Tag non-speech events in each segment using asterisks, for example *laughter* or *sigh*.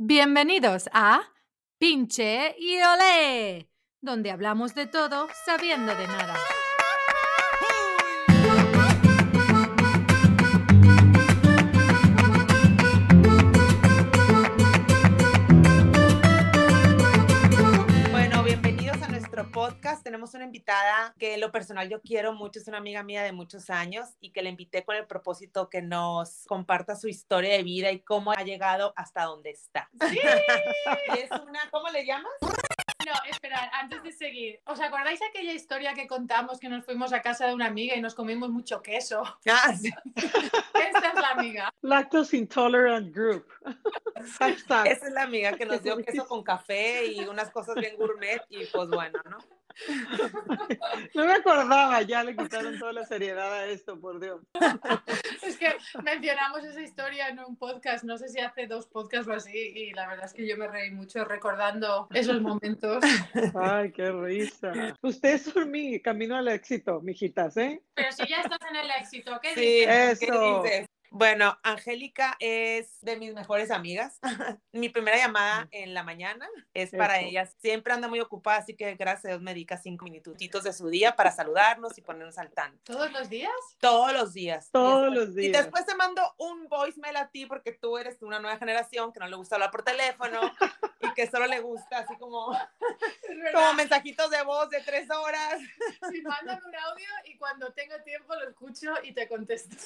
Bienvenidos a Pinche y Olé, donde hablamos de todo sabiendo de nada. Nuestro podcast. Tenemos una invitada que en lo personal yo quiero mucho, es una amiga mía de muchos años y que la invité con el propósito que nos comparta su historia de vida y cómo ha llegado hasta donde está. Sí. es una, ¿cómo le llamas? No, esperad, antes de seguir, ¿os acordáis aquella historia que contamos que nos fuimos a casa de una amiga y nos comimos mucho queso? *laughs* Esta es la amiga. Lactose Intolerant Group. Hashtag. Esa es la amiga que nos dio queso con café y unas cosas bien gourmet y pues bueno, ¿no? No me acordaba, ya le quitaron toda la seriedad a esto, por Dios. Es que mencionamos esa historia en un podcast, no sé si hace dos podcasts o así, y la verdad es que yo me reí mucho recordando esos momentos. Ay, qué risa. Ustedes son mi camino al éxito, mijitas, ¿eh? Pero si ya estás en el éxito, ¿qué Sí, dices? ¿qué Eso. dices? Bueno, Angélica es de mis mejores amigas. *laughs* Mi primera llamada en la mañana es para Eso. ella. Siempre anda muy ocupada, así que gracias a Dios me dedica cinco minutitos de su día para saludarnos y ponernos al tanto. ¿Todos los días? Todos los días. Todos después- los días. Y después te mando un voicemail a ti porque tú eres de una nueva generación que no le gusta hablar por teléfono *laughs* y que solo le gusta así como. Como mensajitos de voz de tres horas. Sí, mándame un audio y cuando tenga tiempo lo escucho y te contesto.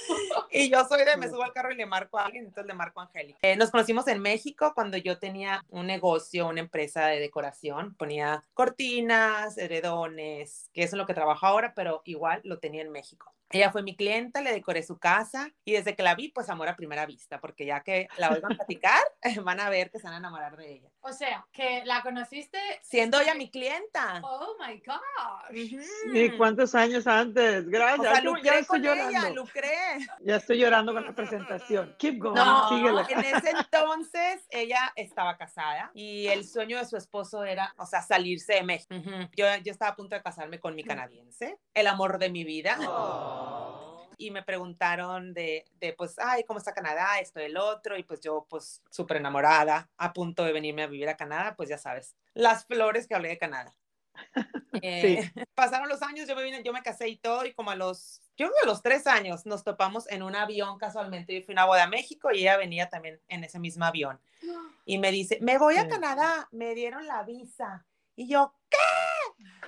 Y yo soy de me subo al carro y le marco a alguien, entonces le marco a Angélica. Eh, nos conocimos en México cuando yo tenía un negocio, una empresa de decoración. Ponía cortinas, heredones, que es en lo que trabajo ahora, pero igual lo tenía en México. Ella fue mi clienta, le decoré su casa y desde que la vi, pues amor a primera vista, porque ya que la oigan platicar, *laughs* van a ver que se van a enamorar de ella. O sea, que la conociste Siendo ella mi clienta. Oh my gosh. ¿Y cuántos años antes? O Gracias. sea, ya estoy con ella, llorando. lucré. Ya estoy llorando con la presentación. Keep going. No, síguele. en ese entonces ella estaba casada y el sueño de su esposo era, o sea, salirse de México. Yo, yo estaba a punto de casarme con mi canadiense, el amor de mi vida. Y me preguntaron de, de, pues, ay, ¿cómo está Canadá? Esto, el otro. Y pues yo, pues, súper enamorada, a punto de venirme a vivir a Canadá, pues ya sabes, las flores que hablé de Canadá. *laughs* Eh, *laughs* Pasaron los años, yo me vine, yo me casé y todo, y como a los, yo creo que a los tres años nos topamos en un avión casualmente. Yo fui a una boda a México y ella venía también en ese mismo avión. *gasps* Y me dice, me voy a Sí. Canadá, me dieron la visa. Y yo, ¿qué?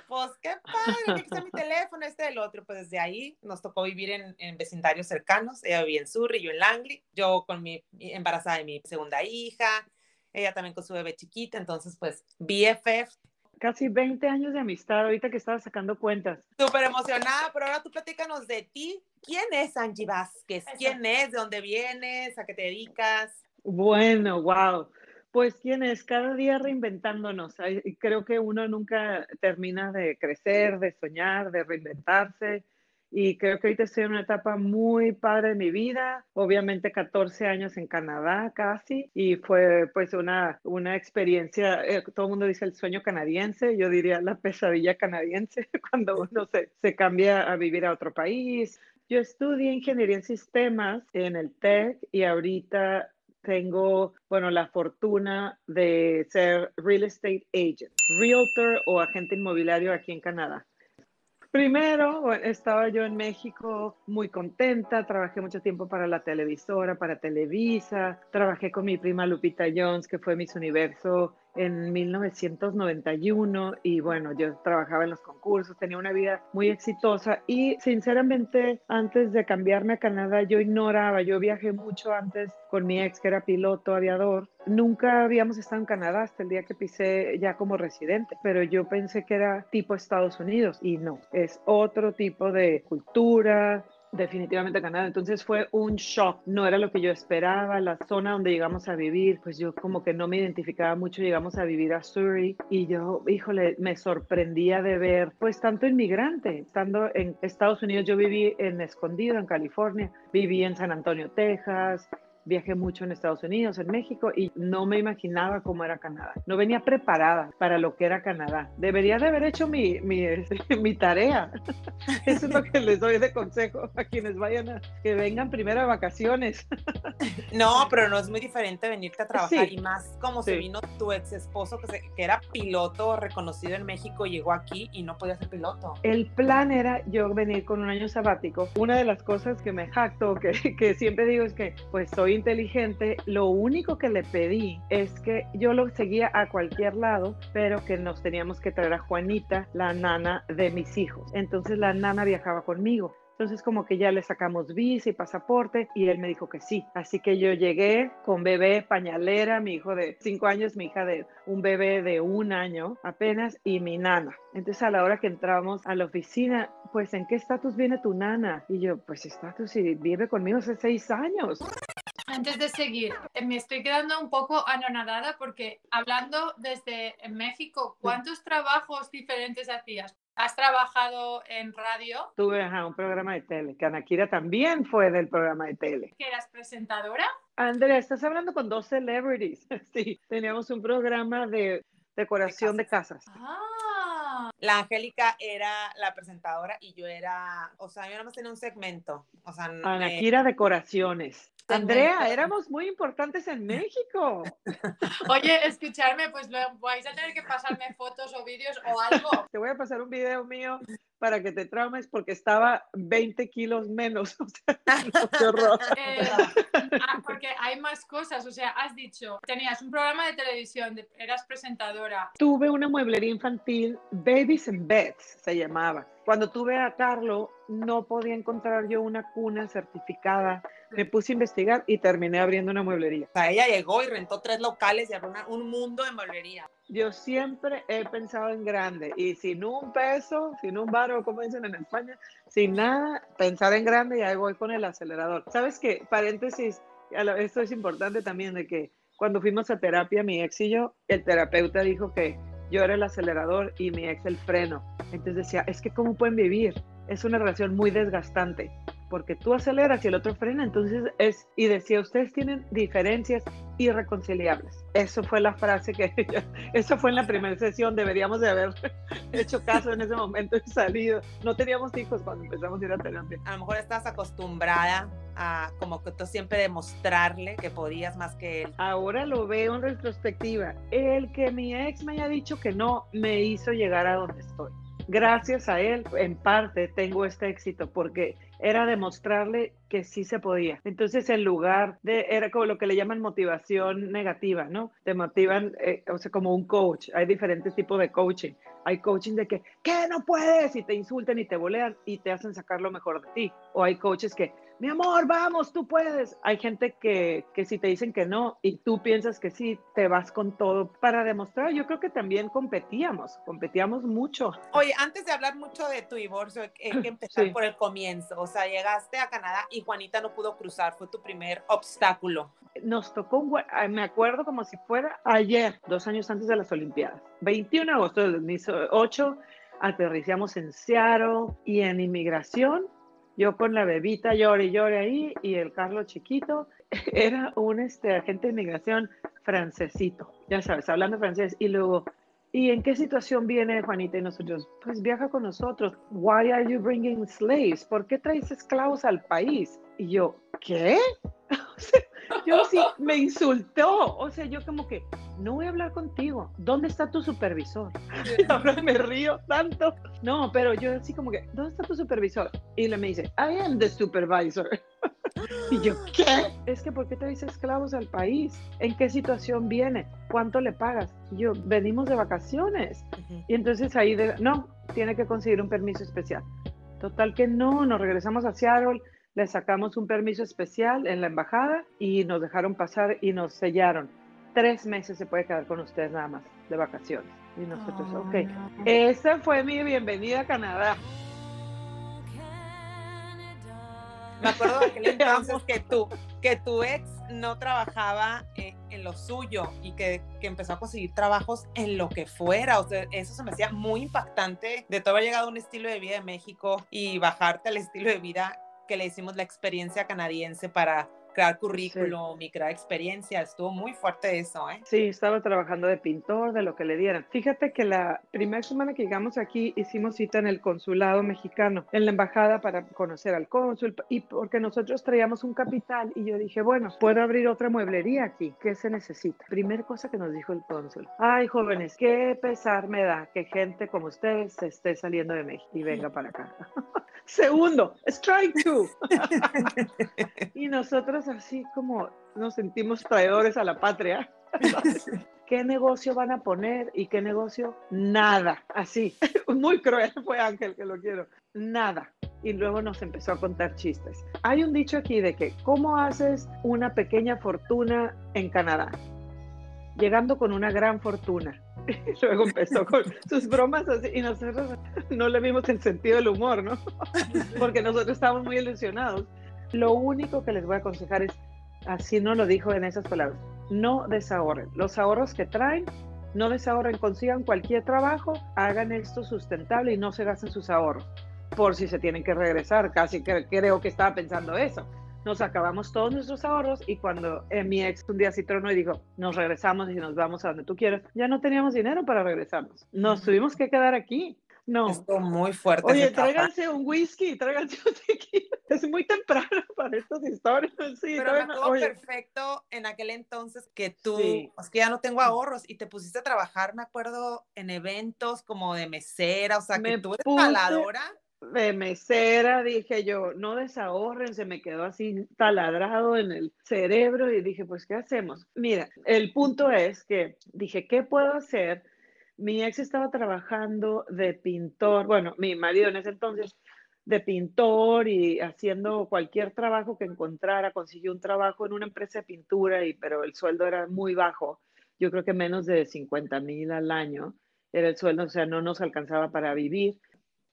Pues qué padre, aquí está mi teléfono, este del otro. Pues desde ahí nos tocó vivir en, en vecindarios cercanos. Ella vivía en Surrey, yo en Langley. Yo con mi embarazada de mi segunda hija. Ella también con su bebé chiquita. Entonces, pues, BFF, Casi 20 años de amistad, ahorita que estaba sacando cuentas. súper emocionada. Pero ahora tú platícanos de ti. ¿Quién es Angie Vázquez? ¿Quién es? ¿De dónde vienes? ¿A qué te dedicas? Bueno, wow. Pues quién es, cada día reinventándonos. Creo que uno nunca termina de crecer, de soñar, de reinventarse. Y creo que ahorita estoy en una etapa muy padre de mi vida. Obviamente 14 años en Canadá casi. Y fue pues una, una experiencia, eh, todo el mundo dice el sueño canadiense, yo diría la pesadilla canadiense *laughs* cuando uno se, se cambia a vivir a otro país. Yo estudié ingeniería en sistemas en el TEC y ahorita tengo, bueno, la fortuna de ser real estate agent, realtor o agente inmobiliario aquí en Canadá. Primero, estaba yo en México muy contenta, trabajé mucho tiempo para la televisora, para Televisa, trabajé con mi prima Lupita Jones, que fue Miss Universo en 1991 y bueno, yo trabajaba en los concursos, tenía una vida muy exitosa y sinceramente antes de cambiarme a Canadá yo ignoraba, yo viajé mucho antes con mi ex que era piloto aviador, nunca habíamos estado en Canadá hasta el día que pisé ya como residente, pero yo pensé que era tipo Estados Unidos y no, es otro tipo de cultura, definitivamente Canadá. Entonces fue un shock, no era lo que yo esperaba, la zona donde llegamos a vivir, pues yo como que no me identificaba mucho, llegamos a vivir a Surrey y yo, híjole, me sorprendía de ver pues tanto inmigrante, estando en Estados Unidos, yo viví en Escondido, en California, viví en San Antonio, Texas, viajé mucho en Estados Unidos, en México, y no me imaginaba cómo era Canadá. No venía preparada para lo que era Canadá. Debería de haber hecho mi, mi, este, *laughs* mi tarea. *laughs* Eso es lo que les doy de consejo a quienes vayan a que vengan primero a vacaciones. *laughs* No, pero no es muy diferente venirte a trabajar Sí. y más como se Sí. vino tu ex esposo que, se- que era piloto reconocido en México, llegó aquí y no podía ser piloto. El plan era yo venir con un año sabático. Una de las cosas que me jacto, que, que siempre digo es que pues soy inteligente. Lo único que le pedí es que yo lo seguía a cualquier lado, pero que nos teníamos que traer a Juanita, la nana de mis hijos. Entonces la nana viajaba conmigo. Entonces como que ya le sacamos visa y pasaporte y él me dijo que sí. Así que yo llegué con bebé pañalera, mi hijo de cinco años, mi hija de un bebé de un año apenas y mi nana. Entonces a la hora que entramos a la oficina, pues ¿en qué estatus viene tu nana? Y yo, pues estatus y vive conmigo hace seis años. Antes de seguir, eh, me estoy quedando un poco anonadada porque hablando desde México, ¿cuántos trabajos diferentes hacías? ¿Has trabajado en radio? Tuve ajá, un programa de tele, que Anakira también fue del programa de tele. ¿Que eras presentadora? Andrea, estás hablando con dos celebrities. *laughs* Sí, teníamos un programa de decoración de casas. Ah, La Angélica era la presentadora y yo era, o sea, yo nada más tenía un segmento. O sea, Anakira Decoraciones. Andrea, éramos muy importantes en México. *laughs* oye, escucharme, pues lo, vais a tener que pasarme fotos o vídeos o algo. Te voy a pasar un video mío para que te traumes porque estaba 20 kilos menos. *laughs* O sea, no, qué horror. *laughs* Eh, ah, porque hay más cosas, o sea, has dicho, tenías un programa de televisión, de- eras presentadora. Tuve una mueblería infantil, Babies and Beds se llamaba. Cuando tuve a Carlo, no podía encontrar yo una cuna certificada. Me puse a investigar y terminé abriendo una mueblería. o sea, ella llegó y rentó tres locales y abrió un mundo de mueblería. Yo siempre he pensado en grande y sin un peso, sin un baro, como dicen en España, sin nada, pensar en grande y ahí voy con el acelerador. ¿Sabes qué? Paréntesis, esto es importante también de que cuando fuimos a terapia, mi ex y yo, el terapeuta dijo que yo era el acelerador y mi ex el freno. Entonces decía, es que ¿cómo pueden vivir? Es una relación muy desgastante porque tú aceleras y el otro frena, entonces es, y decía, ustedes tienen diferencias irreconciliables. Eso fue la frase que, *laughs* eso fue en la primera sesión, deberíamos de haber *laughs* hecho caso en ese momento y salido. No teníamos hijos cuando empezamos a ir a terapia. A lo mejor estás acostumbrada a como que tú siempre demostrarle que podías más que él. Ahora lo veo en retrospectiva. El que mi ex me haya dicho que no me hizo llegar a donde estoy. Gracias a él, en parte, tengo este éxito porque era demostrarle que sí se podía. Entonces, en lugar de, era como lo que le llaman motivación negativa, ¿no? Te motivan, eh, o sea, como un coach. Hay diferentes tipos de coaching. Hay coaching de que, ¿qué no puedes? Y te insultan y te bolean y te hacen sacar lo mejor de ti. O hay coaches que, mi amor, vamos, tú puedes. Hay gente que, que si te dicen que no y tú piensas que sí, te vas con todo para demostrar. Yo creo que también competíamos, competíamos mucho. Oye, antes de hablar mucho de tu divorcio, hay que empezar Sí. por el comienzo. O sea, llegaste a Canadá y Juanita no pudo cruzar, fue tu primer obstáculo. Nos tocó, un me acuerdo como si fuera ayer, dos años antes de las Olimpiadas. 21 de agosto del 2008, aterrizamos en Seattle y en inmigración. Yo con la bebita llore y llore ahí y el Carlos chiquito *laughs* era un este, agente de inmigración francesito, ya sabes, hablando francés. Y luego, ¿y en qué situación viene Juanita y nosotros? Pues viaja con nosotros. Why are you bringing slaves? ¿Por qué traes esclavos al país? Y yo, ¿qué? *laughs* Yo sí, me insultó. O sea, yo como que, no voy a hablar contigo. ¿Dónde está tu supervisor? Y *laughs* ahora me río tanto. No, pero yo así como que, ¿dónde está tu supervisor? Y le me dice, I am the supervisor. *laughs* Y yo, ¿qué? Es que, ¿por qué traes esclavos al país? ¿En qué situación viene? ¿Cuánto le pagas? Y yo, venimos de vacaciones. Y entonces ahí, de, no, tiene que conseguir un permiso especial. Total que no, nos regresamos a Seattle, le sacamos un permiso especial en la embajada y nos dejaron pasar y nos sellaron. Tres meses se puede quedar con ustedes nada más de vacaciones. Y nosotros, Oh, ok. no. Esa fue mi bienvenida a Canadá. Me acuerdo de aquel *laughs* entonces que tú, que tu ex no trabajaba eh, en lo suyo y que, que empezó a conseguir trabajos en lo que fuera. O sea, eso se me hacía muy impactante de todo haber llegado a un estilo de vida de México y bajarte al estilo de vida que le hicimos la experiencia canadiense para crear currículum y crear experiencia. Estuvo muy fuerte eso, ¿eh? Sí, estaba trabajando de pintor, de lo que le dieran. Fíjate que la primera semana que llegamos aquí hicimos cita en el consulado mexicano, en la embajada para conocer al cónsul y porque nosotros traíamos un capital y yo dije, bueno, puedo abrir otra mueblería aquí. ¿Qué se necesita? Primera cosa que nos dijo el cónsul. Ay, jóvenes, qué pesar me da que gente como ustedes se esté saliendo de México y venga para acá. *laughs* Segundo, strike two. *laughs* y nosotros así como nos sentimos traidores a la patria. *laughs* ¿Qué negocio van a poner y qué negocio? Nada. Así. *laughs* Muy cruel fue Ángel que lo quiero. Nada. Y luego nos empezó a contar chistes. Hay un dicho aquí de que, ¿cómo haces una pequeña fortuna en Canadá? Llegando con una gran fortuna. Y *laughs* luego empezó con sus bromas así y nosotros no le vimos el sentido del humor, ¿no? *laughs* Porque nosotros estábamos muy ilusionados. Lo único que les voy a aconsejar es, así no lo dijo en esas palabras, no desahorren. Los ahorros que traen, no desahorren, consigan cualquier trabajo, hagan esto sustentable y no se gasten sus ahorros por si se tienen que regresar. Casi que creo que estaba pensando eso nos acabamos todos nuestros ahorros y cuando eh, mi ex un día sí tronó y dijo, nos regresamos y nos vamos a donde tú quieras, ya no teníamos dinero para regresarnos. Nos tuvimos que quedar aquí. No. Estuvo muy fuerte. Oye, tráiganse un whisky, tráiganse un tequila. Es muy temprano *laughs* para estas historias. Sí, Pero me acuerdo perfecto en aquel entonces que tú, es que ya no tengo ahorros y te pusiste a trabajar, me acuerdo, en eventos como de mesera, o sea, que tú eres puse de mesera, dije yo, no desahorren, se me quedó así taladrado en el cerebro y dije, pues, ¿qué hacemos? Mira, el punto es que dije, ¿qué puedo hacer? Mi ex estaba trabajando de pintor, bueno, mi marido en ese entonces, de pintor y haciendo cualquier trabajo que encontrara, consiguió un trabajo en una empresa de pintura, y, pero el sueldo era muy bajo, yo creo que menos de 50 mil al año era el sueldo, o sea, no nos alcanzaba para vivir.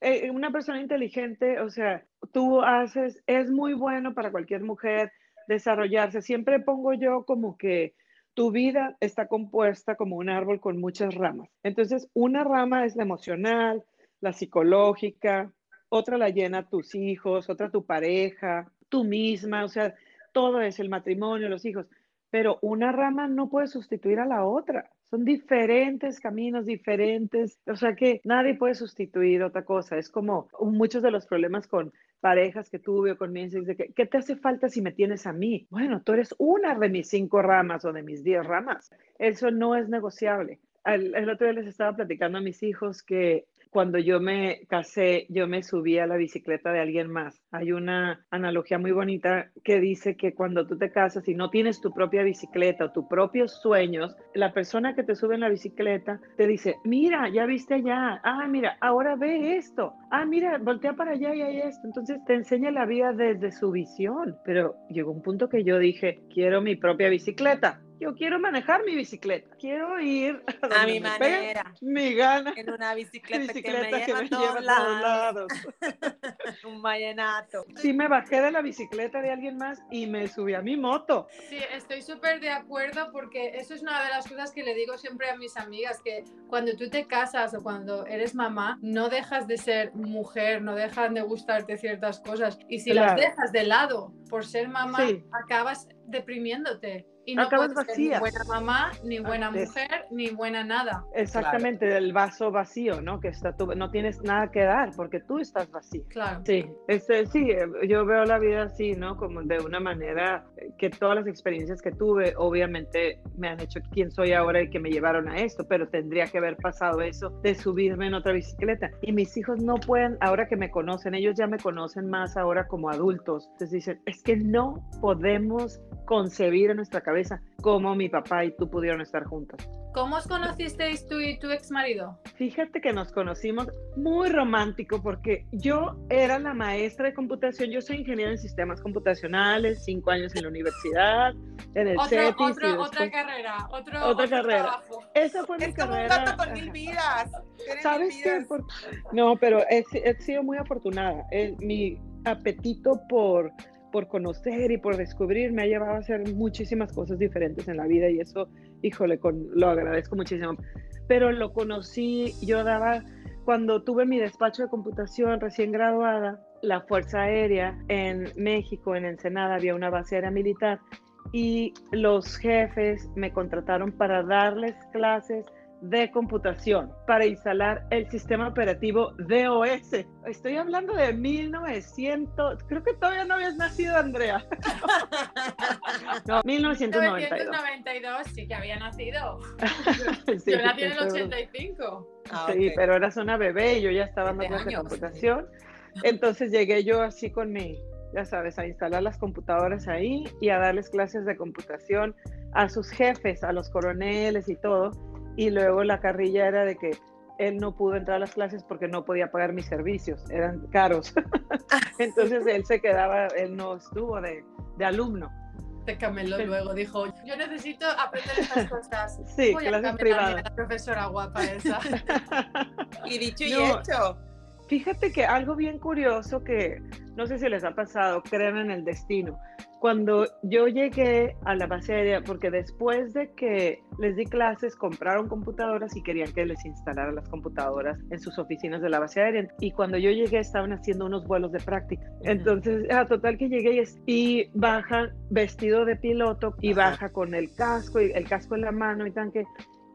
Eh, una persona inteligente, o sea, tú haces, es muy bueno para cualquier mujer desarrollarse. Siempre pongo yo como que tu vida está compuesta como un árbol con muchas ramas. Entonces, una rama es la emocional, la psicológica, otra la llena tus hijos, otra tu pareja, tú misma, o sea, todo es el matrimonio, los hijos. Pero una rama no puede sustituir a la otra. Son diferentes caminos, diferentes, o sea que nadie puede sustituir otra cosa. Es como muchos de los problemas con parejas que tuve o con mi de que, ¿qué te hace falta si me tienes a mí? Bueno, tú eres una de mis cinco ramas o de mis diez ramas. Eso no es negociable. El, el otro día les estaba platicando a mis hijos que cuando yo me casé, yo me subí a la bicicleta de alguien más. Hay una analogía muy bonita que dice que cuando tú te casas y no tienes tu propia bicicleta o tus propios sueños, la persona que te sube en la bicicleta te dice, mira, ya viste allá, ah, mira, ahora ve esto, ah, mira, voltea para allá y hay esto. Entonces te enseña la vida desde su visión. Pero llegó un punto que yo dije, quiero mi propia bicicleta yo quiero manejar mi bicicleta, quiero ir a, mi manera, mi gana, en una *laughs* bicicleta, que me, lleva, a todos lados. *laughs* un vallenato. Sí, me bajé de la bicicleta de alguien más y me subí a mi moto. Sí, estoy súper de acuerdo porque eso es una de las cosas que le digo siempre a mis amigas, que cuando tú te casas o cuando eres mamá, no dejas de ser mujer, no dejan de gustarte ciertas cosas y si las dejas de lado por ser mamá, acabas deprimiéndote. Y no Acabas puedes vacía. ni buena mamá, ni buena mujer, ni buena nada. Exactamente, el vaso vacío, ¿no? Que está tú, no tienes nada que dar porque tú estás vacío. Claro. Sí, este, sí, yo veo la vida así, ¿no? Como de una manera que todas las experiencias que tuve, obviamente me han hecho quien soy ahora y que me llevaron a esto, pero tendría que haber pasado eso de subirme en otra bicicleta. Y mis hijos no pueden, ahora que me conocen, ellos ya me conocen más ahora como adultos. Entonces dicen, es que no podemos concebir en nuestra cabeza cómo mi papá y tú pudieron estar juntos. ¿Cómo os conocisteis tú y tu ex marido? Fíjate que nos conocimos muy romántico porque yo era la maestra de computación, yo soy ingeniera en sistemas computacionales, cinco años en la universidad, en el otro, CETIS. Otro, Otra carrera, otro, otra otro carrera. Trabajo. Esa fue mi Es como un gato con mil vidas. ¿Sabes mil qué? vidas. Por- No, pero he, he sido muy afortunada. Eh, mi apetito por, por conocer y por descubrir me ha llevado a hacer muchísimas cosas diferentes en la vida y eso, híjole, con, lo agradezco muchísimo. Pero lo conocí, yo daba, cuando tuve mi despacho de computación recién graduada, la Fuerza Aérea en México, en Ensenada, había una base aérea militar y los jefes me contrataron para darles clases de computación para instalar el sistema operativo DOS. Estoy hablando de 1900, creo que todavía no habías nacido, Andrea. *laughs* no, 1992. 1992 sí que había nacido. *laughs* sí, yo nací en el 85. Ah, sí, pero eras una bebé y yo ya estaba dando clases de computación. Entonces llegué yo así con mi, ya sabes, a instalar las computadoras ahí y a darles clases de computación a sus jefes, a los coroneles y todo y luego la carrilla era de que él no pudo entrar a las clases porque no podía pagar mis servicios, eran caros. *laughs* Entonces él se quedaba, él no estuvo de, de alumno. Se cameló luego, dijo, yo necesito aprender estas *laughs* cosas. Sí, Voy clases privadas. La profesora guapa esa. *laughs* y dicho y hecho. Fíjate que algo bien curioso que no sé si les ha pasado, creen en el destino. Cuando yo llegué a la base aérea, porque después de que les di clases, compraron computadoras y querían que les instalara las computadoras en sus oficinas de la base aérea. Y cuando yo llegué, estaban haciendo unos vuelos de práctica. Entonces, a total que llegué y, baja vestido de piloto y baja con el casco y el casco en la mano y tan que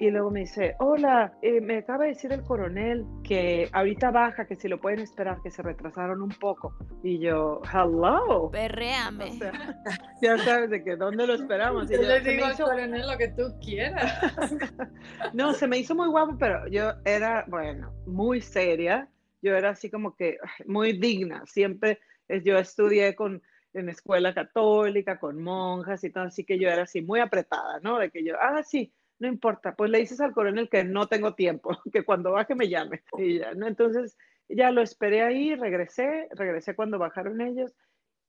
y luego me dice, hola, eh, me acaba de decir el coronel que ahorita baja, que si lo pueden esperar, que se retrasaron un poco. Y yo, hello. Perréame. *laughs* ya sabes de que dónde lo esperamos. Y yo, le digo al coronel lo que tú quieras. *laughs* no, se me hizo muy guapo, pero yo era, bueno, muy seria. Yo era así como que muy digna. Siempre yo estudié con en escuela católica, con monjas y todo, así que yo era así muy apretada, ¿no? De que yo, ah, sí, no importa, pues le dices al coronel que no tengo tiempo, *laughs* que cuando baje me llame. Y ya, ¿no? Entonces ya lo esperé ahí, regresé, regresé cuando bajaron ellos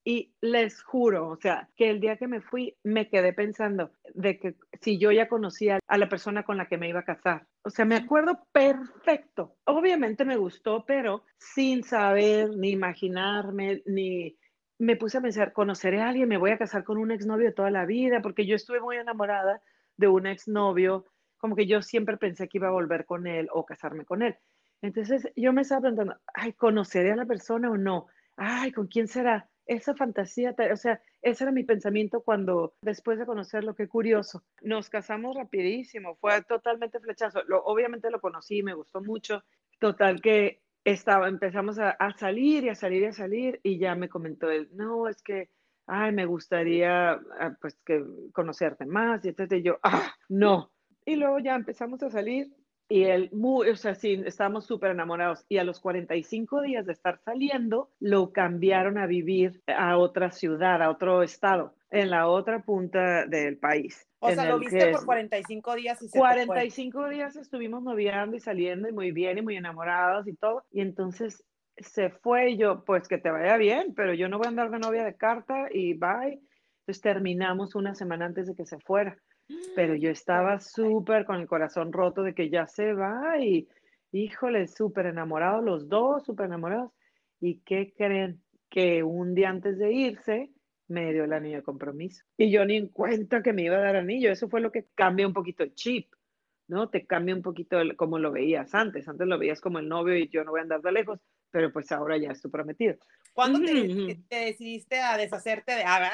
y les juro, o sea, que el día que me fui me quedé pensando de que si yo ya conocía a la persona con la que me iba a casar. O sea, me acuerdo perfecto. Obviamente me gustó, pero sin saber, ni imaginarme, ni me puse a pensar, conoceré a alguien, me voy a casar con un exnovio toda la vida, porque yo estuve muy enamorada de un exnovio, como que yo siempre pensé que iba a volver con él o casarme con él. Entonces yo me estaba preguntando, ay, ¿conoceré a la persona o no? Ay, ¿con quién será? Esa fantasía, o sea, ese era mi pensamiento cuando, después de conocerlo, qué curioso. Nos casamos rapidísimo, fue totalmente flechazo. Lo, obviamente lo conocí, me gustó mucho. Total que estaba, empezamos a, a salir y a salir y a salir y ya me comentó él, no, es que ay, me gustaría ah, pues que conocerte más, y entonces yo, ah, no. Y luego ya empezamos a salir y él, muy, o sea, sí, estábamos súper enamorados. Y a los 45 días de estar saliendo, lo cambiaron a vivir a otra ciudad, a otro estado, en la otra punta del país. O sea, lo viste por 45 días y se 45 días estuvimos noviando y saliendo y muy bien y muy enamorados y todo. Y entonces se fue y yo, pues que te vaya bien, pero yo no voy a andar de novia de carta y bye. Entonces terminamos una semana antes de que se fuera. Pero yo estaba súper con el corazón roto de que ya se va y, híjole, súper enamorados los dos, súper enamorados. ¿Y qué creen? Que un día antes de irse me dio el anillo de compromiso. Y yo ni en cuenta que me iba a dar anillo. Eso fue lo que cambia un poquito el chip. ¿no? Te cambia un poquito como lo veías antes. Antes lo veías como el novio y yo no voy a andar de lejos pero pues ahora ya es tu prometido. ¿Cuándo te, decidiste a deshacerte de *laughs* Ava?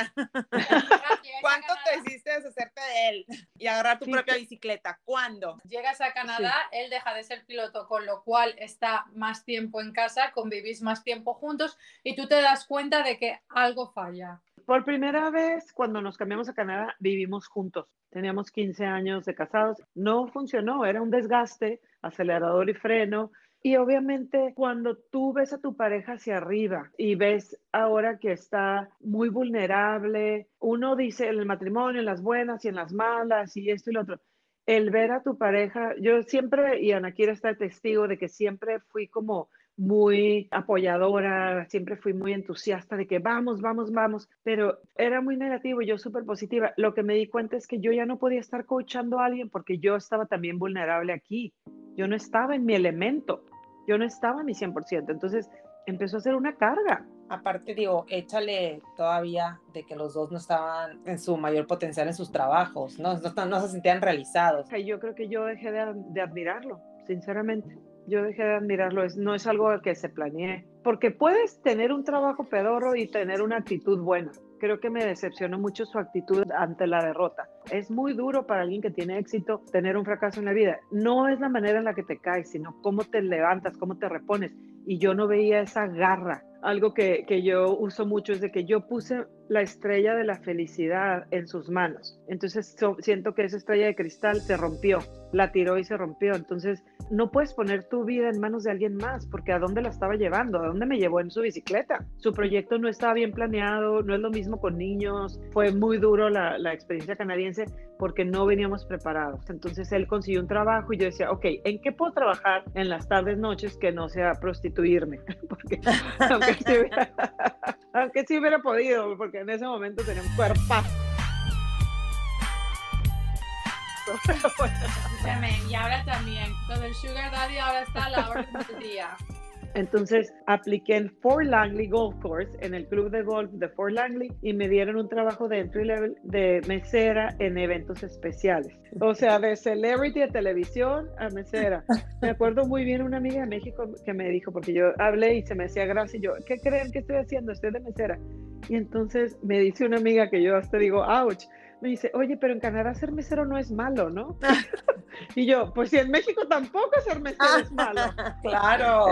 ¿Cuánto te decidiste a deshacerte de él y agarrar tu propia bicicleta? ¿Cuándo? Llegas a Canadá, él deja de ser piloto, con lo cual está más tiempo en casa, convivís más tiempo juntos y tú te das cuenta de que algo falla. Por primera vez, cuando nos cambiamos a Canadá, vivimos juntos. Teníamos 15 años de casados. No funcionó, era un desgaste, acelerador y freno y obviamente cuando tú ves a tu pareja hacia arriba y ves ahora que está muy vulnerable, uno dice en el matrimonio, en las buenas y en las malas y esto y lo otro. El ver a tu pareja, yo siempre, y Ana Kira está testigo de que siempre fui como muy apoyadora, siempre fui muy entusiasta de que vamos, vamos, vamos, pero era muy negativo, yo súper positiva. Lo que me di cuenta es que yo ya no podía estar coachando a alguien porque yo estaba también vulnerable aquí. Yo no estaba en mi elemento yo no estaba ni mi 100%, entonces empezó a ser una carga. Aparte, digo, échale todavía de que los dos no estaban en su mayor potencial en sus trabajos, no, no, no se sentían realizados. Yo creo que yo dejé de, de admirarlo, sinceramente. Yo dejé de admirarlo, es, no es algo que se planeé, porque puedes tener un trabajo pedorro y tener una actitud buena. Creo que me decepcionó mucho su actitud ante la derrota. Es muy duro para alguien que tiene éxito tener un fracaso en la vida. No es la manera en la que te caes, sino cómo te levantas, cómo te repones. Y yo no veía esa garra. Algo que, que yo uso mucho es de que yo puse la estrella de la felicidad en sus manos. Entonces siento que esa estrella de cristal se rompió, la tiró y se rompió. Entonces no puedes poner tu vida en manos de alguien más, porque ¿a dónde la estaba llevando? ¿A dónde me llevó en su bicicleta? Su proyecto no estaba bien planeado, no es lo mismo con niños. Fue muy duro la, experiencia canadiense porque no veníamos preparados. Entonces él consiguió un trabajo y yo decía, ok, ¿en qué puedo trabajar en las tardes, noches que no sea prostituirme? *laughs* porque *laughs* aunque sí hubiera podido, porque en ese momento tenía un cuerpazo. *laughs* y ahora también, con el Sugar Daddy ahora está a la hora del día. Entonces apliqué en Fort Langley Golf Course, en el club de golf de Fort Langley, y me dieron un trabajo de entry level de mesera en eventos especiales. O sea, de celebrity de televisión a mesera. Me acuerdo muy bien una amiga de México que me dijo, porque yo hablé y se me hacía gracia, y yo, ¿qué creen que estoy haciendo? Estoy de mesera. Y entonces me dice una amiga que yo hasta digo, ouch, me dice, oye, pero en Canadá ser mesero no es malo, ¿no? *laughs* y yo, pues si en México tampoco ser mesero es malo. *laughs* claro.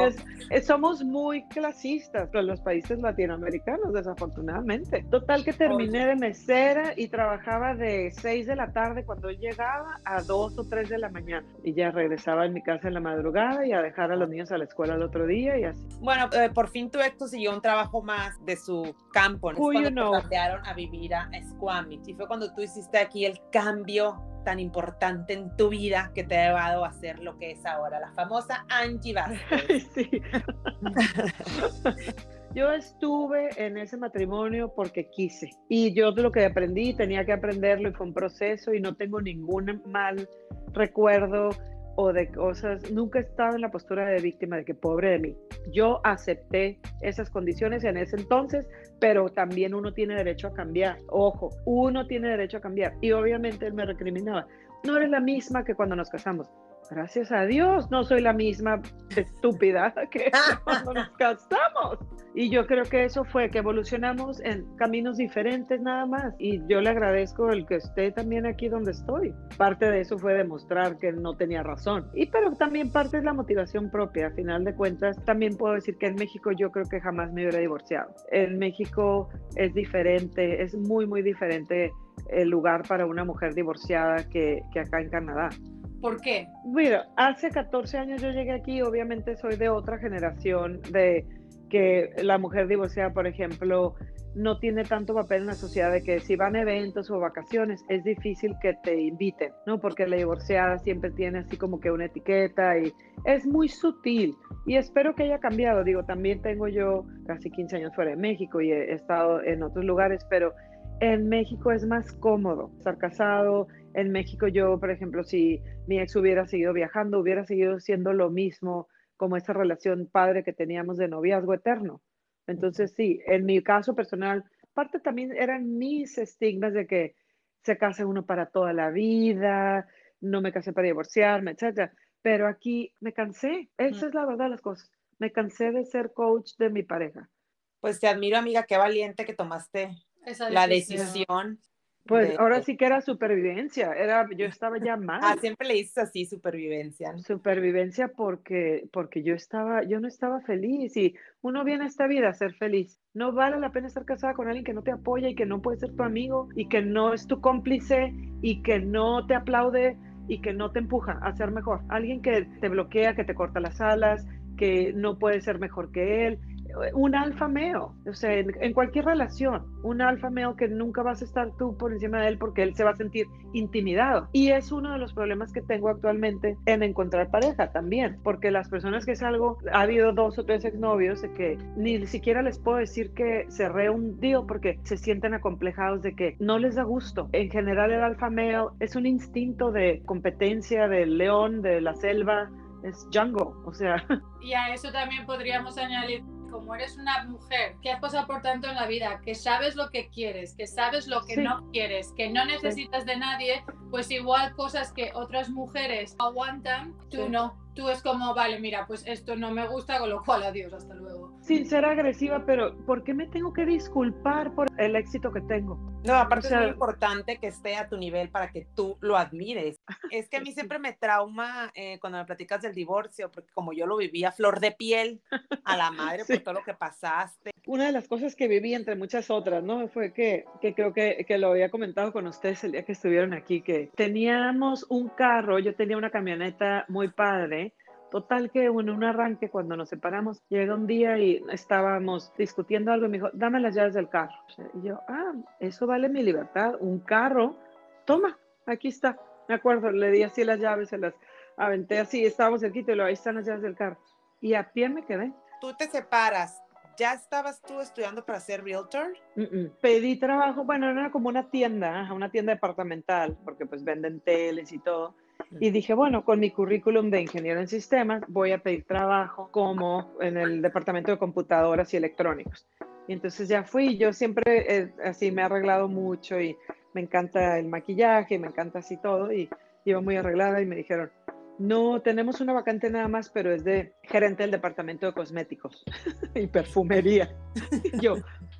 somos muy clasistas en los países latinoamericanos, desafortunadamente. Total que terminé de mesera y trabajaba de 6 de la tarde cuando llegaba a 2 o 3 de la mañana. Y ya regresaba en mi casa en la madrugada y a dejar a los niños a la escuela el otro día y así. Bueno, eh, por fin tu ex siguió un trabajo más de su campo. ¿no? You cuando know. te a vivir a Squamish. Y fue cuando tú hiciste aquí el cambio tan importante en tu vida que te ha llevado a ser lo que es ahora, la famosa Angie *laughs* Vázquez. Sí. Yo estuve en ese matrimonio porque quise y yo de lo que aprendí tenía que aprenderlo y fue un proceso y no tengo ningún mal recuerdo o de cosas, nunca he estado en la postura de víctima de que pobre de mí. Yo acepté esas condiciones en ese entonces, pero también uno tiene derecho a cambiar. Ojo, uno tiene derecho a cambiar. Y obviamente él me recriminaba, no eres la misma que cuando nos casamos. Gracias a Dios, no soy la misma estúpida *laughs* que cuando nos *laughs* casamos. Y yo creo que eso fue que evolucionamos en caminos diferentes nada más. Y yo le agradezco el que esté también aquí donde estoy. Parte de eso fue demostrar que no tenía razón. Y pero también parte es la motivación propia. A final de cuentas, también puedo decir que en México yo creo que jamás me hubiera divorciado. En México es diferente, es muy, muy diferente el lugar para una mujer divorciada que, que acá en Canadá. ¿Por qué? Mira, hace 14 años yo llegué aquí, obviamente soy de otra generación de que la mujer divorciada, por ejemplo, no tiene tanto papel en la sociedad de que si van a eventos o vacaciones es difícil que te inviten, ¿no? Porque la divorciada siempre tiene así como que una etiqueta y es muy sutil y espero que haya cambiado. Digo, también tengo yo casi 15 años fuera de México y he estado en otros lugares, pero en México es más cómodo estar casado. En México yo, por ejemplo, si mi ex hubiera seguido viajando, hubiera seguido siendo lo mismo como esa relación padre que teníamos de noviazgo eterno. Entonces, sí, en mi caso personal, parte también eran mis estigmas de que se casa uno para toda la vida, no me casé para divorciarme, etcétera. Pero aquí me cansé, esa es la verdad de las cosas. Me cansé de ser coach de mi pareja. Pues te admiro, amiga, qué valiente que tomaste Esa la decisión. Pues de- ahora sí que era supervivencia, era, yo estaba ya mal. *laughs* Ah, siempre le dices así, supervivencia. ¿no? Supervivencia porque, porque yo estaba, yo no estaba feliz y uno viene a esta vida a ser feliz. No vale la pena estar casada con alguien que no te apoya y que no puede ser tu amigo y que no es tu cómplice y que no te aplaude y que no te empuja a ser mejor. Alguien que te bloquea, que te corta las alas, que no puede ser mejor que él. Un alfa meo, o sea, en, en cualquier relación, un alfa meo que nunca vas a estar tú por encima de él porque él se va a sentir intimidado. Y es uno de los problemas que tengo actualmente en encontrar pareja también, porque las personas que salgo, ha habido dos o tres exnovios que ni siquiera les puedo decir que cerré un deal porque se sienten acomplejados de que no les da gusto. En general el alfa male es un instinto de competencia del león, de la selva, es jungle, o sea, Y a eso también podríamos añadir, como eres una mujer que has pasado por tanto en la vida, que sabes lo que quieres, que sabes lo que Sí. no quieres, que no necesitas de nadie, pues igual cosas que otras mujeres aguantan, tú Sí. no. tú es como, vale, mira, pues esto no me gusta, con lo cual adiós, hasta luego. Sin ser agresiva, pero ¿por qué me tengo que disculpar por el éxito que tengo? No, aparte O sea- es muy importante que esté a tu nivel para que tú lo admires. *laughs* Es que a mí siempre me trauma eh, cuando me platicas del divorcio, porque como yo lo viví a flor de piel, a la *laughs* madre Sí. por todo lo que pasaste. Una de las cosas que viví, entre muchas otras, ¿no? Fue que, que creo que, que lo había comentado con ustedes el día que estuvieron aquí, que teníamos un carro, yo tenía una camioneta muy padre. Total que en un arranque cuando nos separamos, llega un día y estábamos discutiendo algo y me dijo, dame las llaves del carro. Y yo, ah, eso vale mi libertad, un carro, toma, aquí está. Me acuerdo, le di así las llaves, se las aventé así, estábamos cerquita y luego ahí están las llaves del carro. Y a pie me quedé. Tú te separas. ¿Ya estabas tú estudiando para ser realtor? Mm, mm. Pedí trabajo, bueno, era como una tienda, una tienda departamental, porque pues venden teles y todo. Y dije, bueno, con mi currículum de ingeniero en sistemas, voy a pedir trabajo como en el departamento de computadoras y electrónicos. Y entonces ya fui, yo siempre eh, así me he arreglado mucho y me encanta el maquillaje, me encanta así todo, y iba muy arreglada y me dijeron, no, tenemos una vacante nada más, pero es de gerente del departamento de cosméticos *laughs* y perfumería. *laughs* Yo,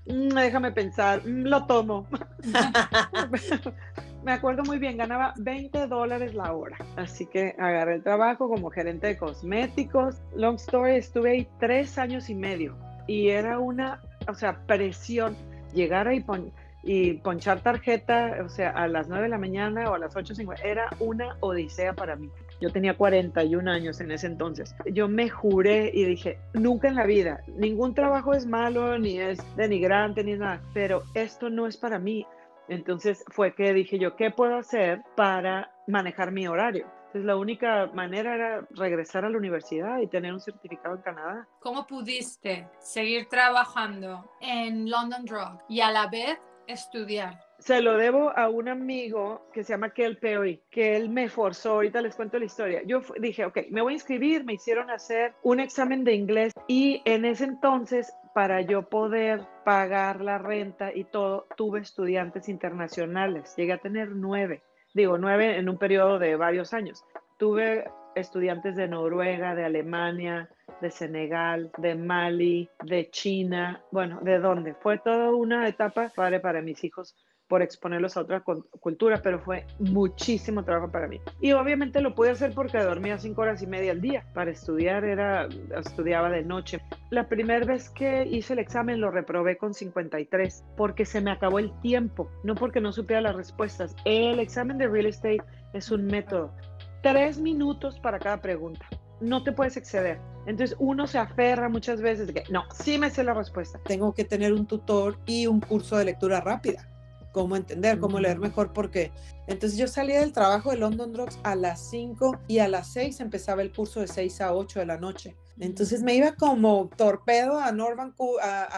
"Mm, déjame pensar, mm, lo tomo. *laughs* Me acuerdo muy bien, ganaba 20 dólares la hora. Así que agarré el trabajo como gerente de cosméticos. Long story, estuve ahí tres años y medio. Y era una, o sea, presión. Llegar ahí pon- y ponchar tarjeta, o sea, a las 9 de la mañana o a las 8.50, era una odisea para mí. Yo tenía 41 años en ese entonces. Yo me juré y dije, nunca en la vida, ningún trabajo es malo, ni es denigrante, ni nada, pero esto no es para mí. Entonces fue que dije yo, ¿qué puedo hacer para manejar mi horario? Entonces la única manera era regresar a la universidad y tener un certificado en Canadá. ¿Cómo pudiste seguir trabajando en London Drug y a la vez estudiar? Se lo debo a un amigo que se llama Kel Perry, que él me forzó, ahorita les cuento la historia. Yo dije, ok, me voy a inscribir, me hicieron hacer un examen de inglés y en ese entonces, para yo poder pagar la renta y todo, tuve estudiantes internacionales. Llegué a tener nueve, digo, nueve en un periodo de varios años. Tuve estudiantes de Noruega, de Alemania, de Senegal, de Mali, de China, bueno, ¿de dónde? Fue toda una etapa padre para mis hijos por exponerlos a otra cu- cultura, pero fue muchísimo trabajo para mí. Y obviamente lo pude hacer porque dormía cinco horas y media al día. Para estudiar era, estudiaba de noche. La primera vez que hice el examen lo reprobé con 53 porque se me acabó el tiempo, no porque no supiera las respuestas. El examen de real estate es un método. Tres minutos para cada pregunta. No te puedes exceder. Entonces uno se aferra muchas veces de que no, sí me sé la respuesta. tengo que tener un tutor y un curso de lectura rápida. Cómo entender, cómo leer mejor, porque entonces yo salía del trabajo de London Drugs a las 5 y a las 6 empezaba el curso de 6 a 8 de la noche. Entonces me iba como torpedo a,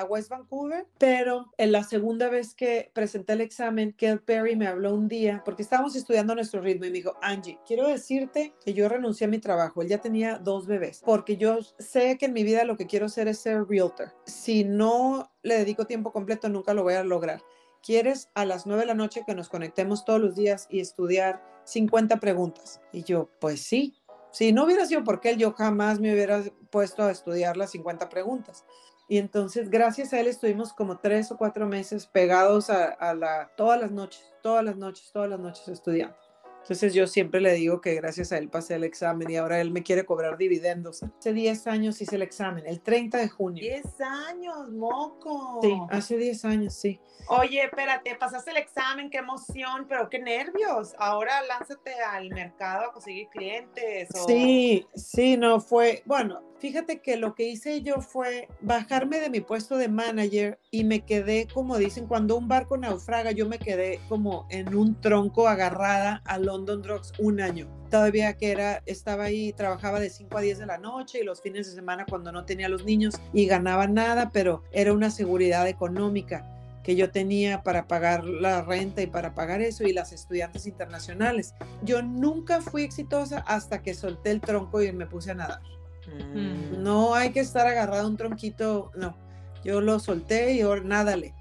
West Vancouver, pero en la segunda vez que presenté el examen, Kel Perry me habló un día, porque estábamos estudiando nuestro ritmo y me dijo, Angie, quiero decirte que yo renuncié a mi trabajo, él ya tenía dos bebés, porque yo sé que en mi vida lo que quiero hacer es ser realtor. Si no le dedico tiempo completo, nunca lo voy a lograr. ¿Quieres a las 9 de la noche que nos conectemos todos los días y estudiar 50 preguntas? Y yo, pues sí. Si no hubiera sido porque él, yo jamás me hubiera puesto a estudiar las 50 preguntas. Y entonces, gracias a él, estuvimos como tres o cuatro meses pegados a, la, todas las noches, todas las noches, todas las noches estudiando. Entonces yo siempre le digo que gracias a él pasé el examen y ahora él me quiere cobrar dividendos. Hace 10 años hice el examen, el 30 de junio. 10 años, moco. Sí, hace 10 años, sí. Oye, espérate, pasaste el examen, qué emoción, pero qué nervios. Ahora lánzate al mercado a conseguir clientes. o- Sí, sí, no fue, bueno, fíjate que lo que hice yo fue bajarme de mi puesto de manager y me quedé, como dicen, cuando un barco naufraga, yo me quedé como en un tronco agarrada a London Drugs un año. Todavía que era, estaba ahí, trabajaba de 5 a 10 de la noche y los fines de semana cuando no tenía los niños y ganaba nada, pero era una seguridad económica que yo tenía para pagar la renta y para pagar eso y las estudiantes internacionales. Yo nunca fui exitosa hasta que solté el tronco y me puse a nadar. Mm. No hay que estar agarrado a un tronquito, no. Yo lo solté y ahora nádale.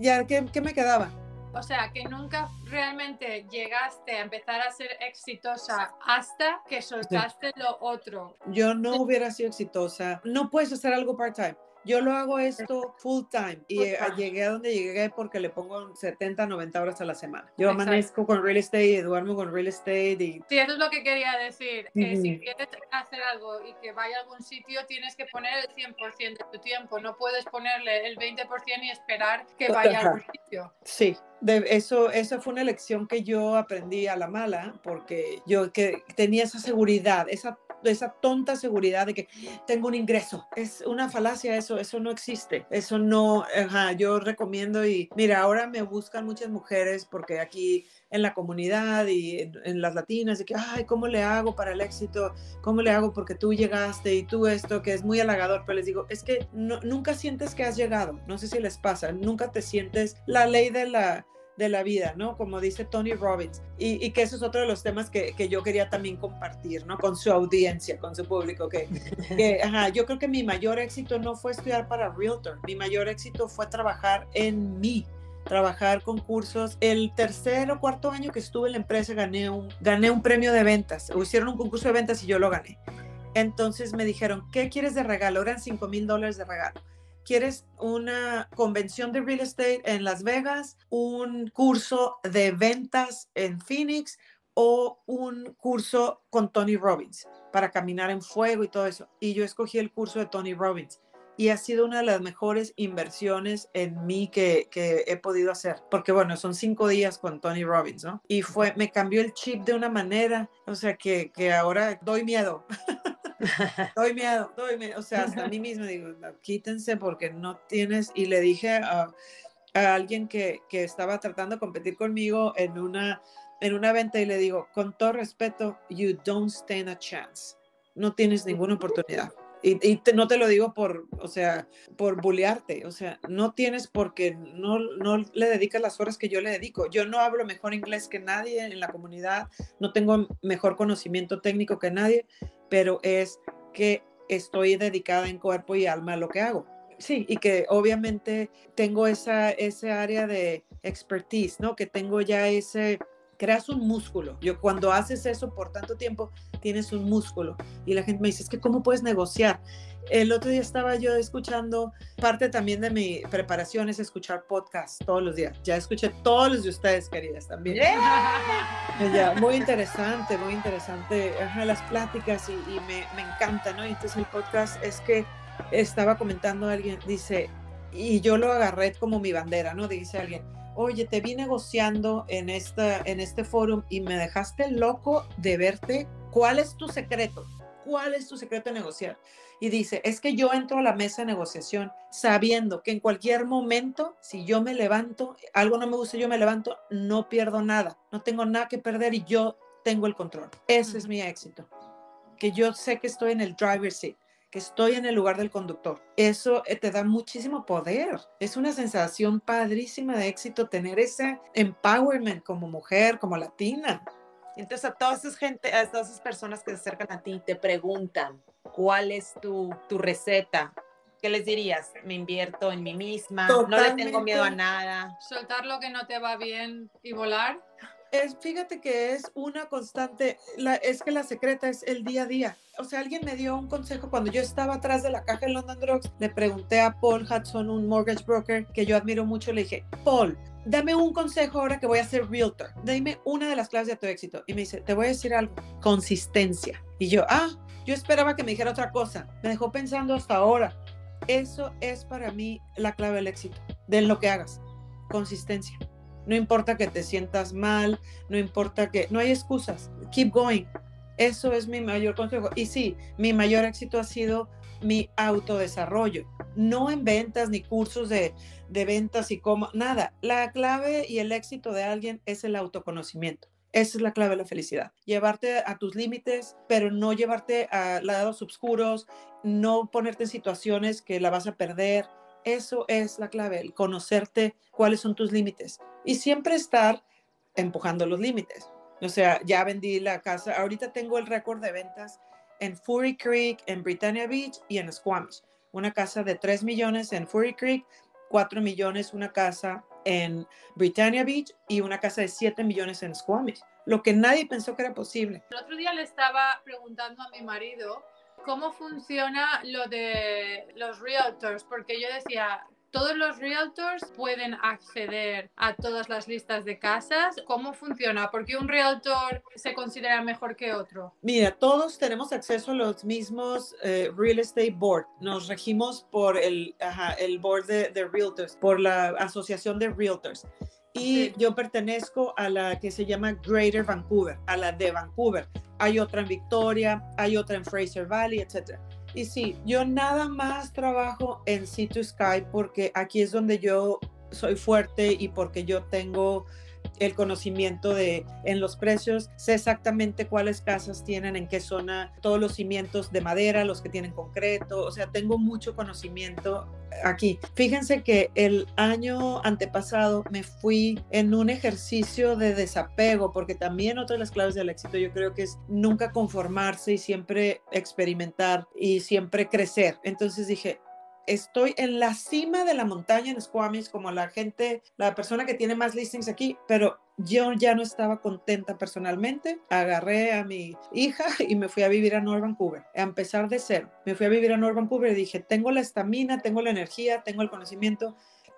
Ya, ¿qué, qué me quedaba? O sea, que nunca realmente llegaste a empezar a ser exitosa hasta que soltaste lo otro. Yo no hubiera sido exitosa. No puedes hacer algo part-time. Yo lo hago esto full time y eh, llegué a donde llegué porque le pongo 70, 90 horas a la semana. Yo Exacto. amanezco con real estate y duermo con real estate y Sí, eso es lo que quería decir, que si quieres hacer algo y que vaya a algún sitio, tienes que poner el 100% de tu tiempo, no puedes ponerle el 20% y esperar que vaya a algún *laughs* sitio. Sí, de eso, esa fue una lección que yo aprendí a la mala, porque yo que tenía esa seguridad, esa, esa tonta seguridad de que tengo un ingreso. Es una falacia eso, eso no existe. Eso no, ajá, yo recomiendo y mira, ahora me buscan muchas mujeres porque aquí en la comunidad y en, en las latinas, de que, ay, ¿cómo le hago para el éxito? ¿Cómo le hago porque tú llegaste y tú esto, que es muy halagador? Pero les digo, es que no- nunca sientes que has llegado. No sé si les pasa, nunca te sientes la ley de la de la vida, ¿no? Como dice Tony Robbins. Y, y que eso es otro de los temas que, que yo quería también compartir, ¿no? Con su audiencia, con su público. Que, *laughs* que, ajá, yo creo que mi mayor éxito no fue estudiar para Realtor. Mi mayor éxito fue trabajar en mí trabajar con cursos. El tercer o cuarto año que estuve en la empresa gané un, gané un premio de ventas. Hicieron un concurso de ventas y yo lo gané. Entonces me dijeron, ¿qué quieres de regalo? Eran 5 mil dólares de regalo. ¿Quieres una convención de real estate en Las Vegas, un curso de ventas en Phoenix o un curso con Tony Robbins para caminar en fuego y todo eso? Y yo escogí el curso de Tony Robbins y ha sido una de las mejores inversiones en mí que, que he podido hacer, porque bueno, son cinco días con Tony Robbins, ¿no? Y fue, me cambió el chip de una manera, o sea, que, que ahora doy miedo. *laughs* *laughs* doy miedo, doy miedo, o sea, hasta a mí misma digo, "No, quítense porque no tienes, y le dije a, a alguien que, que estaba tratando de competir conmigo en una, en una venta y le digo, con todo respeto, you don't stand a chance, no tienes ninguna oportunidad. Y, y te- no te lo digo por, o sea, por bullearte, o sea, no tienes porque no, no le dedicas las horas que yo le dedico. Yo no hablo mejor inglés que nadie en la comunidad, no tengo mejor conocimiento técnico que nadie, pero es que estoy dedicada en cuerpo y alma a lo que hago. Sí, y que obviamente tengo esa, ese área de expertise, ¿no? Que tengo ya ese, creas un músculo. Yo cuando haces eso por tanto tiempo, tienes un músculo. Y la gente me dice, es que ¿cómo puedes negociar? El otro día estaba yo escuchando, parte también de mi preparación es escuchar podcasts todos los días. Ya escuché todos los de ustedes, queridas, también. Ya, muy interesante, muy interesante. Ajá, las pláticas y, y me, me encanta, ¿no? Y entonces el podcast es que estaba comentando alguien, dice, y yo lo agarré como mi bandera, ¿no? Dice alguien, oye, te vi negociando en, esta, en este foro y me dejaste loco de verte. ¿Cuál es tu secreto? ¿Cuál es tu secreto de negociar? Y dice, es que yo entro a la mesa de negociación sabiendo que en cualquier momento, si yo me levanto, algo no me gusta, yo me levanto, no pierdo nada, no tengo nada que perder y yo tengo el control. Ese es mi éxito. Que yo sé que estoy en el driver's seat, que estoy en el lugar del conductor. Eso eh, te da muchísimo poder. Es una sensación padrísima de éxito tener ese empowerment como mujer, como latina. Entonces, a todas esas gente, a todas esas personas que se acercan a ti y te preguntan cuál es tu, tu receta, ¿qué les dirías? Me invierto en mí misma, no le tengo miedo a nada. Soltar lo que no te va bien y volar. Es, fíjate que es una constante, es que la secreta es el día a día. O sea, alguien me dio un consejo cuando yo estaba atrás de la caja en London Drugs, le pregunté a Paul Hudson, un mortgage broker que yo admiro mucho, le dije, Paul, dame un consejo ahora que voy a ser realtor, dime una de las claves de tu éxito. Y me dice, te voy a decir algo, consistencia. Y yo, ah, yo esperaba que me dijera otra cosa, me dejó pensando hasta ahora. Eso es para mí la clave del éxito, de lo que hagas, consistencia. No importa que te sientas mal, no importa que, no hay excusas, keep going. Eso es mi mayor consejo. Y sí, mi mayor éxito ha sido mi autodesarrollo, no en ventas ni cursos de, de ventas y cómo, nada. La clave y el éxito de alguien es el autoconocimiento. Esa es la clave de la felicidad. Llevarte a tus límites, pero no llevarte a lados oscuros, no ponerte en situaciones que la vas a perder. Eso es la clave, el conocerte cuáles son tus límites y siempre estar empujando los límites. O sea, ya vendí la casa, ahorita tengo el récord de ventas en Fury Creek, en Britannia Beach y en Squamish. Una casa de 3 millones en Fury Creek, 4 millones una casa en Britannia Beach y una casa de 7 millones en Squamish, lo que nadie pensó que era posible. El otro día le estaba preguntando a mi marido cómo funciona lo de los realtors, porque yo decía, todos los realtors pueden acceder a todas las listas de casas. ¿Cómo funciona? ¿Por qué un realtor se considera mejor que otro? Mira, todos tenemos acceso a los mismos eh, Real Estate Board. Nos regimos por el, ajá, el Board de, de Realtors, por la Asociación de Realtors. Y yo pertenezco a la que se llama Greater Vancouver, a la de Vancouver. Hay otra en Victoria, hay otra en Fraser Valley, etc. Y sí, yo nada más trabajo en Sea Sky porque aquí es donde yo soy fuerte y porque yo tengo el conocimiento de en los precios, sé exactamente cuáles casas tienen, en qué zona, todos los cimientos de madera, los que tienen concreto, o sea, tengo mucho conocimiento aquí. Fíjense que el año antepasado me fui en un ejercicio de desapego, porque también otra de las claves del éxito yo creo que es nunca conformarse y siempre experimentar y siempre crecer. Entonces dije, estoy en la cima de la montaña en Squamish, como la gente, la persona que tiene más listings aquí, pero yo ya no estaba contenta personalmente. Agarré a mi hija *laughs* y me fui a vivir a North Vancouver, a empezar de cero. Me fui a vivir a North Vancouver y dije, tengo la estamina, tengo la energía, tengo el conocimiento.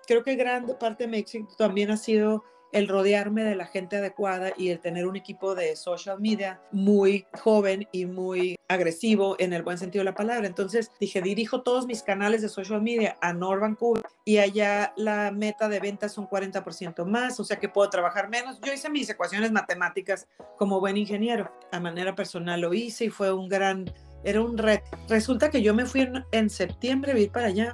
Creo que gran parte de mi éxito también ha sido el rodearme de la gente adecuada y el tener un equipo de social media muy joven y muy agresivo en el buen sentido de la palabra. Entonces dije, dirijo todos mis canales de social media a North Vancouver y allá la meta de ventas son 40% más, o sea que puedo trabajar menos. Yo hice mis ecuaciones matemáticas como buen ingeniero. A manera personal lo hice y fue un gran, era un reto. Resulta que yo me fui en, en septiembre a vivir para allá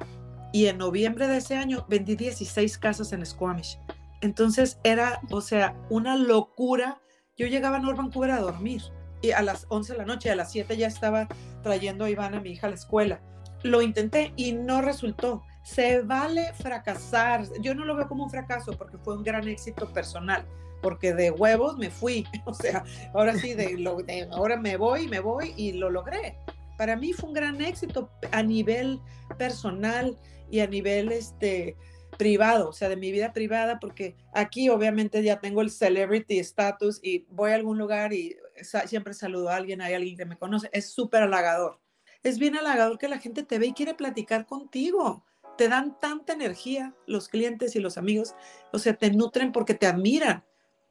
y en noviembre de ese año vendí 16 casas en Squamish. Entonces era, o sea, una locura. Yo llegaba a North Vancouver a dormir y a las 11 de la noche, a las 7 ya estaba trayendo a Ivana, mi hija, a la escuela. Lo intenté y no resultó. Se vale fracasar. Yo no lo veo como un fracaso porque fue un gran éxito personal, porque de huevos me fui. *laughs* O sea, ahora sí, de, de ahora me voy, me voy y lo logré. Para mí fue un gran éxito a nivel personal y a nivel este, privado, o sea, de mi vida privada, porque aquí obviamente ya tengo el celebrity status y voy a algún lugar y siempre saludo a alguien, hay alguien que me conoce, es súper halagador. Es bien halagador que la gente te ve y quiere platicar contigo. Te dan tanta energía los clientes y los amigos, o sea, te nutren porque te admiran,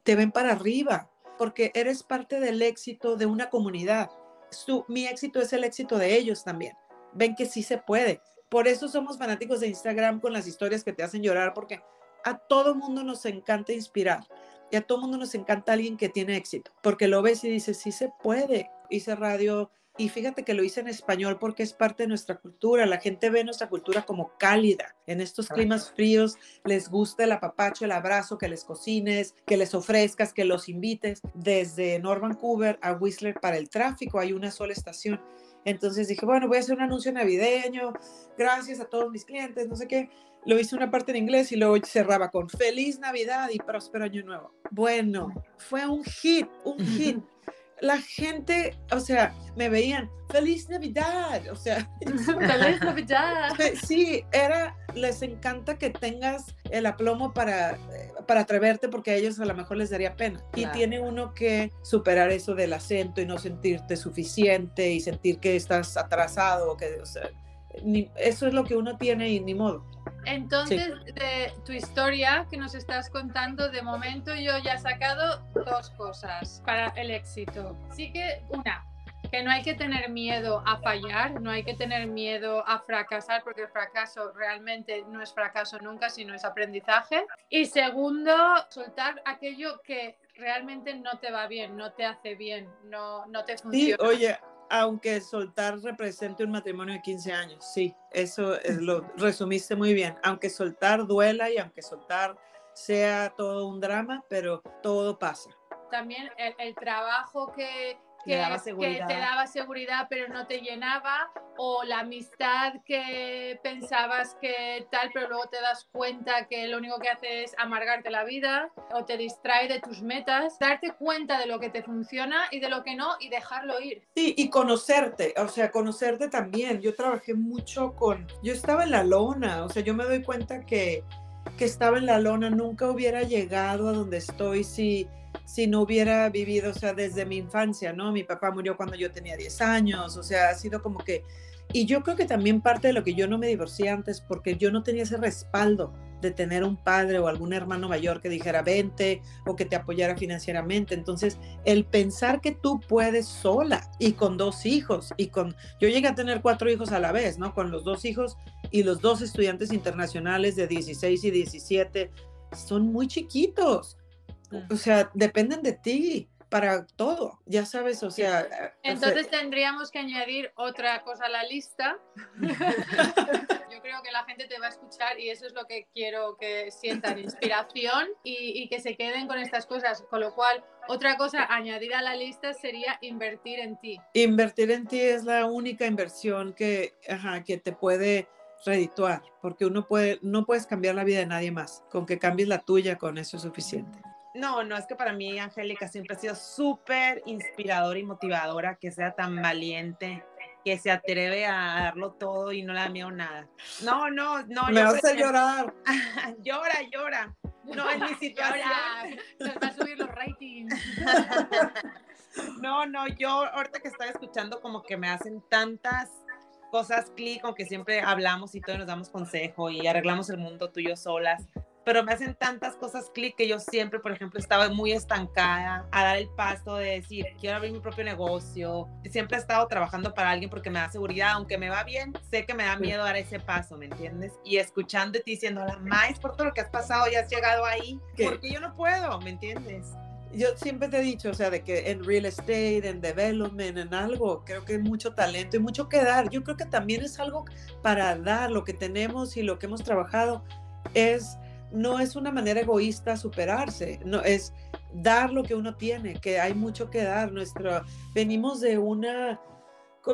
te ven para arriba, porque eres parte del éxito de una comunidad. Su, mi éxito es el éxito de ellos también. Ven que sí se puede. Por eso somos fanáticos de Instagram con las historias que te hacen llorar, porque a todo mundo nos encanta inspirar y a todo mundo nos encanta alguien que tiene éxito, porque lo ves y dices, sí se puede. Hice radio y fíjate que lo hice en español porque es parte de nuestra cultura. La gente ve nuestra cultura como cálida. En estos climas fríos les gusta el apapacho, el abrazo, que les cocines, que les ofrezcas, que los invites. Desde North Vancouver a Whistler para el tráfico hay una sola estación. Entonces dije, bueno, voy a hacer un anuncio navideño, gracias a todos mis clientes, no sé qué. Lo hice una parte en inglés y luego cerraba con Feliz Navidad y próspero Año Nuevo. Bueno, fue un hit, un hit. La gente, o sea, me veían, Feliz Navidad, o sea, *laughs* *laughs* Feliz Navidad. *laughs* sí, era, les encanta que tengas el aplomo para, para atreverte porque a ellos a lo mejor les daría pena. Y tiene uno que superar eso del acento y no sentirte suficiente y sentir que estás atrasado, que, o sea, ni- eso es lo que uno tiene y ni modo. Entonces, de tu historia que nos estás contando, de momento yo ya he sacado dos cosas para el éxito. Sí que una, que no hay que tener miedo a fallar, no hay que tener miedo a fracasar, porque el fracaso realmente no es fracaso nunca, sino es aprendizaje. Y segundo, soltar aquello que realmente no te va bien, no te hace bien, no, no te Sí, funciona. oye, aunque soltar represente un matrimonio de 15 años, sí, eso es lo resumiste muy bien. Aunque soltar duela y aunque soltar sea todo un drama, pero todo pasa. también el, trabajo que, que, daba que te daba seguridad pero no te llenaba o la amistad que pensabas que tal pero luego te das cuenta que lo único que hace es amargarte la vida o te distrae de tus metas, darte cuenta de lo que te funciona y de lo que no y dejarlo ir. Sí, y conocerte, o sea, conocerte también. Yo trabajé mucho con, yo estaba en la lona, o sea, yo me doy cuenta que que estaba en la lona, nunca hubiera llegado a donde estoy si, si no hubiera vivido, o sea, desde mi infancia, ¿no? Mi papá murió cuando yo tenía 10 años, o sea, ha sido como que... Y yo creo que también parte de lo que yo no me divorcié antes, porque yo no tenía ese respaldo de tener un padre o algún hermano mayor que dijera vente o que te apoyara financieramente. Entonces, el pensar que tú puedes sola y con dos hijos y con, yo llegué a tener cuatro hijos a la vez, ¿no? Con los dos hijos y los dos estudiantes internacionales de 16 y 17, son muy chiquitos. O sea, dependen de ti para todo, ya sabes, o sea... eh, Entonces tendríamos que añadir otra cosa a la lista. *laughs* Yo creo que la gente te va a escuchar y eso es lo que quiero que sientan, inspiración y, y que se queden con estas cosas. Con lo cual, otra cosa añadir a la lista sería invertir en ti. invertir en ti es la única inversión que, ajá, que te puede redituar, porque uno puede, no puedes cambiar la vida de nadie más. Con que cambies la tuya, con eso es suficiente. No, no, es que para mí Angélica siempre ha sido súper inspiradora y motivadora, que sea tan valiente, que se atreve a darlo todo y no le da miedo nada. No, no, no. Me yo hace llorar. *laughs* llora, llora. No, es mi *laughs* situación. Nos va a subir los ratings. *laughs* No, no, yo ahorita que estaba escuchando como que me hacen tantas cosas clic, aunque siempre hablamos y todos nos damos consejo y arreglamos el mundo tú y yo solas, pero me hacen tantas cosas clic que yo siempre, por ejemplo, estaba muy estancada a dar el paso de decir, quiero abrir mi propio negocio. Siempre he estado trabajando para alguien porque me da seguridad, aunque me va bien, sé que me da miedo dar ese paso, ¿me entiendes? Y escuchando y diciendo, la más por todo lo que has pasado y has llegado ahí, ¿Qué? porque yo no puedo, ¿me entiendes? Yo siempre te he dicho, o sea, de que en real estate, en development, en algo, creo que hay mucho talento y mucho que dar. Yo creo que también es algo para dar lo que tenemos y lo que hemos trabajado es no es una manera egoísta superarse, no es dar lo que uno tiene, que hay mucho que dar. Nuestro venimos de una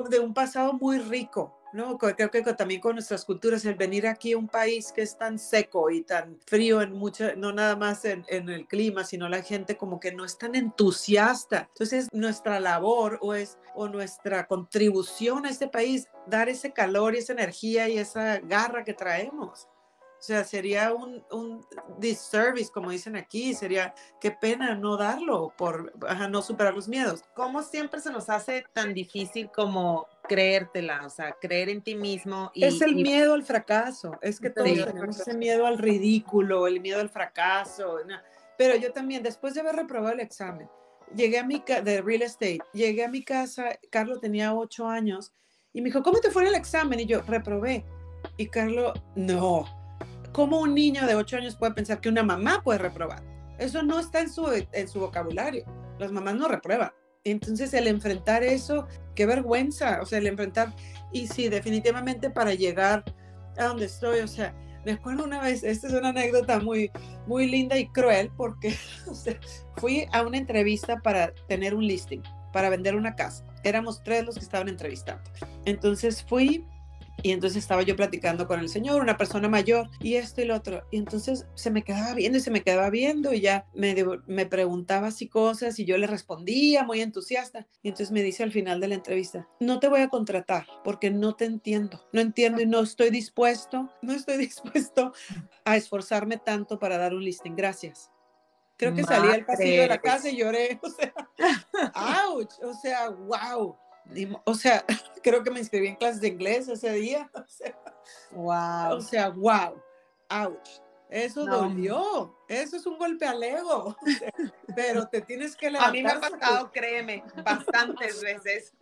de un pasado muy rico, ¿no? Creo que también con nuestras culturas, el venir aquí a un país que es tan seco y tan frío en mucho, no nada más en, en el clima, sino la gente como que no es tan entusiasta. Entonces, nuestra labor o es o nuestra contribución a este país, dar ese calor y esa energía y esa garra que traemos. O sea, sería un, un disservice, como dicen aquí, sería qué pena no darlo por ajá, no superar los miedos. ¿Cómo siempre se nos hace tan difícil como creértela, o sea, creer en ti mismo? Y, es el y- miedo al fracaso, es que todos Sí. tenemos ese miedo al ridículo, el miedo al fracaso. ¿no? Pero yo también, después de haber reprobado el examen, llegué a mi casa de real estate, llegué a mi casa, Carlos tenía ocho años y me dijo, ¿cómo te fue en el examen? Y yo, reprobé. Y Carlos, no. ¿Cómo un niño de ocho años puede pensar que una mamá puede reprobar? Eso no está en su, en su vocabulario. Las mamás no reprueban. Entonces, el enfrentar eso, qué vergüenza. O sea, el enfrentar. Y sí, definitivamente para llegar a donde estoy, o sea, me acuerdo una vez, esta es una anécdota muy, muy linda y cruel, porque *laughs* fui a una entrevista para tener un listing, para vender una casa. Éramos tres los que estaban entrevistando. Entonces fui y entonces estaba yo platicando con el señor, una persona mayor, y esto y lo otro. Y entonces se me quedaba viendo y se me quedaba viendo y ya me, me preguntaba así cosas y yo le respondía muy entusiasta. Y entonces me dice al final de la entrevista, no te voy a contratar porque no te entiendo. No entiendo y no estoy dispuesto, no estoy *laughs* dispuesto a esforzarme tanto para dar un listing. Gracias. Creo que salí al pasillo de la casa y lloré. *laughs* O sea, *laughs* ouch. O sea, wow. O sea, *laughs* creo que me inscribí en clases de inglés ese día. *laughs* O sea, Wow. o sea, wow, ouch. Eso No. dolió. Eso es un golpe al ego. *laughs* Pero te tienes que A levantar. mí me ha pasado, créeme, bastantes veces.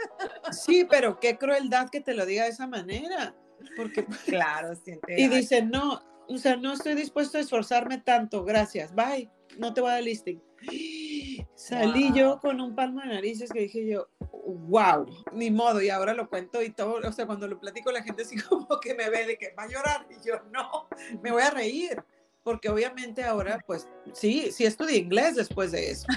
Sí, pero qué crueldad que te lo diga de esa manera. Porque, Claro, siente. y dice, no, o sea, no estoy dispuesto a esforzarme tanto. Gracias, bye. No te voy a dar listing. *gasps* Salí yo Wow. con un palmo de narices que dije yo, wow, ni modo, y ahora lo cuento y todo, o sea, cuando lo platico la gente así *laughs* como que me ve de que va a llorar y yo no, me voy a reír, porque obviamente ahora pues sí, sí estudié inglés después de eso.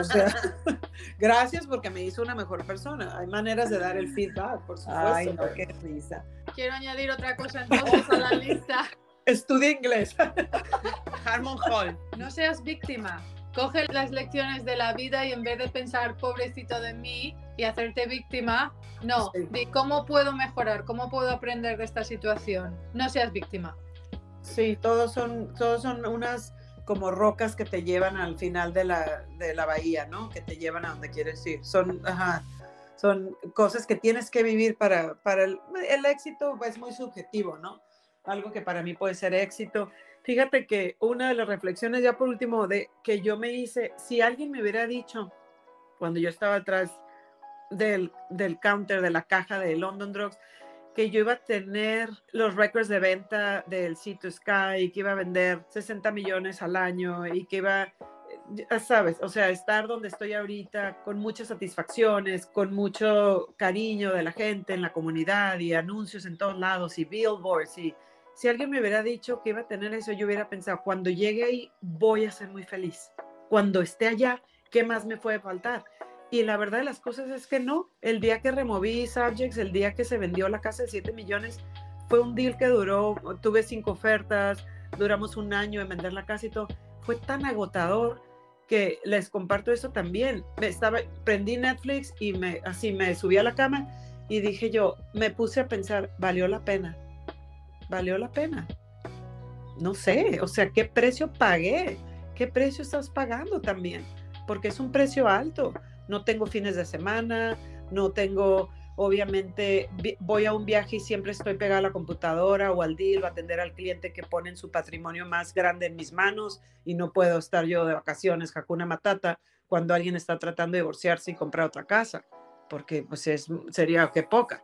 O sea, *laughs* gracias porque me hizo una mejor persona. Hay maneras de dar el feedback, por supuesto. Ay, no, qué risa. Quiero añadir otra cosa entonces a la lista. *laughs* Estudié inglés. Harmon Hall. No seas víctima. Coge las lecciones de la vida y en vez de pensar pobrecito de mí y hacerte víctima, no, Sí. cómo puedo mejorar, cómo puedo aprender de esta situación. No seas víctima. Sí, todos son, todos son unas como rocas que te llevan al final de la, de la bahía, ¿no? Que te llevan a donde quieres ir. Son, ajá, son cosas que tienes que vivir para, para el, el éxito, es muy subjetivo, ¿no? Algo que para mí puede ser éxito. Fíjate que una de las reflexiones, ya por último, de que yo me hice, si alguien me hubiera dicho cuando yo estaba atrás del, del counter de la caja de London Drugs, que yo iba a tener los récords de venta del sitio Sky que iba a vender 60 millones al año y que iba, ya sabes, o sea, estar donde estoy ahorita con muchas satisfacciones, con mucho cariño de la gente en la comunidad y anuncios en todos lados y billboards y si alguien me hubiera dicho que iba a tener eso, yo hubiera pensado, cuando llegue ahí voy a ser muy feliz. Cuando esté allá, ¿qué más me puede faltar? Y la verdad de las cosas es que no. El día que removí Subjects, el día que se vendió la casa de 7 millones, fue un deal que duró, tuve cinco ofertas, duramos un año en vender la casa y todo. Fue tan agotador que les comparto eso también. Me estaba, prendí Netflix y me, así me subí a la cama y dije yo, me puse a pensar, valió la pena, valió la pena. No sé, o sea, ¿qué precio pagué? ¿Qué precio estás pagando también? Porque es un precio alto no tengo fines de semana, no tengo, obviamente, voy a un viaje y siempre estoy pegada a la computadora o al deal o atender al cliente que pone su patrimonio más grande en mis manos y no puedo estar yo de vacaciones, Hakuna Matata, cuando alguien está tratando de divorciarse y comprar otra casa porque pues es, sería que poca.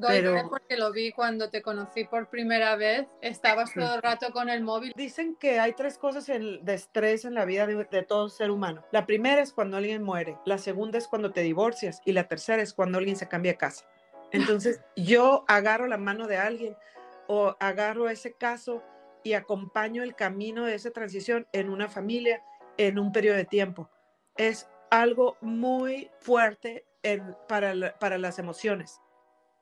pero... porque lo vi cuando te conocí por primera vez, estabas todo el rato con el móvil. Dicen que hay tres cosas de estrés en la vida de, de, todo ser humano. La primera es cuando alguien muere, la segunda es cuando te divorcias y la tercera es cuando alguien se cambia de casa. Entonces *laughs* yo agarro la mano de alguien o agarro ese caso y acompaño el camino de esa transición en una familia en un periodo de tiempo. Es algo muy fuerte para, para las emociones.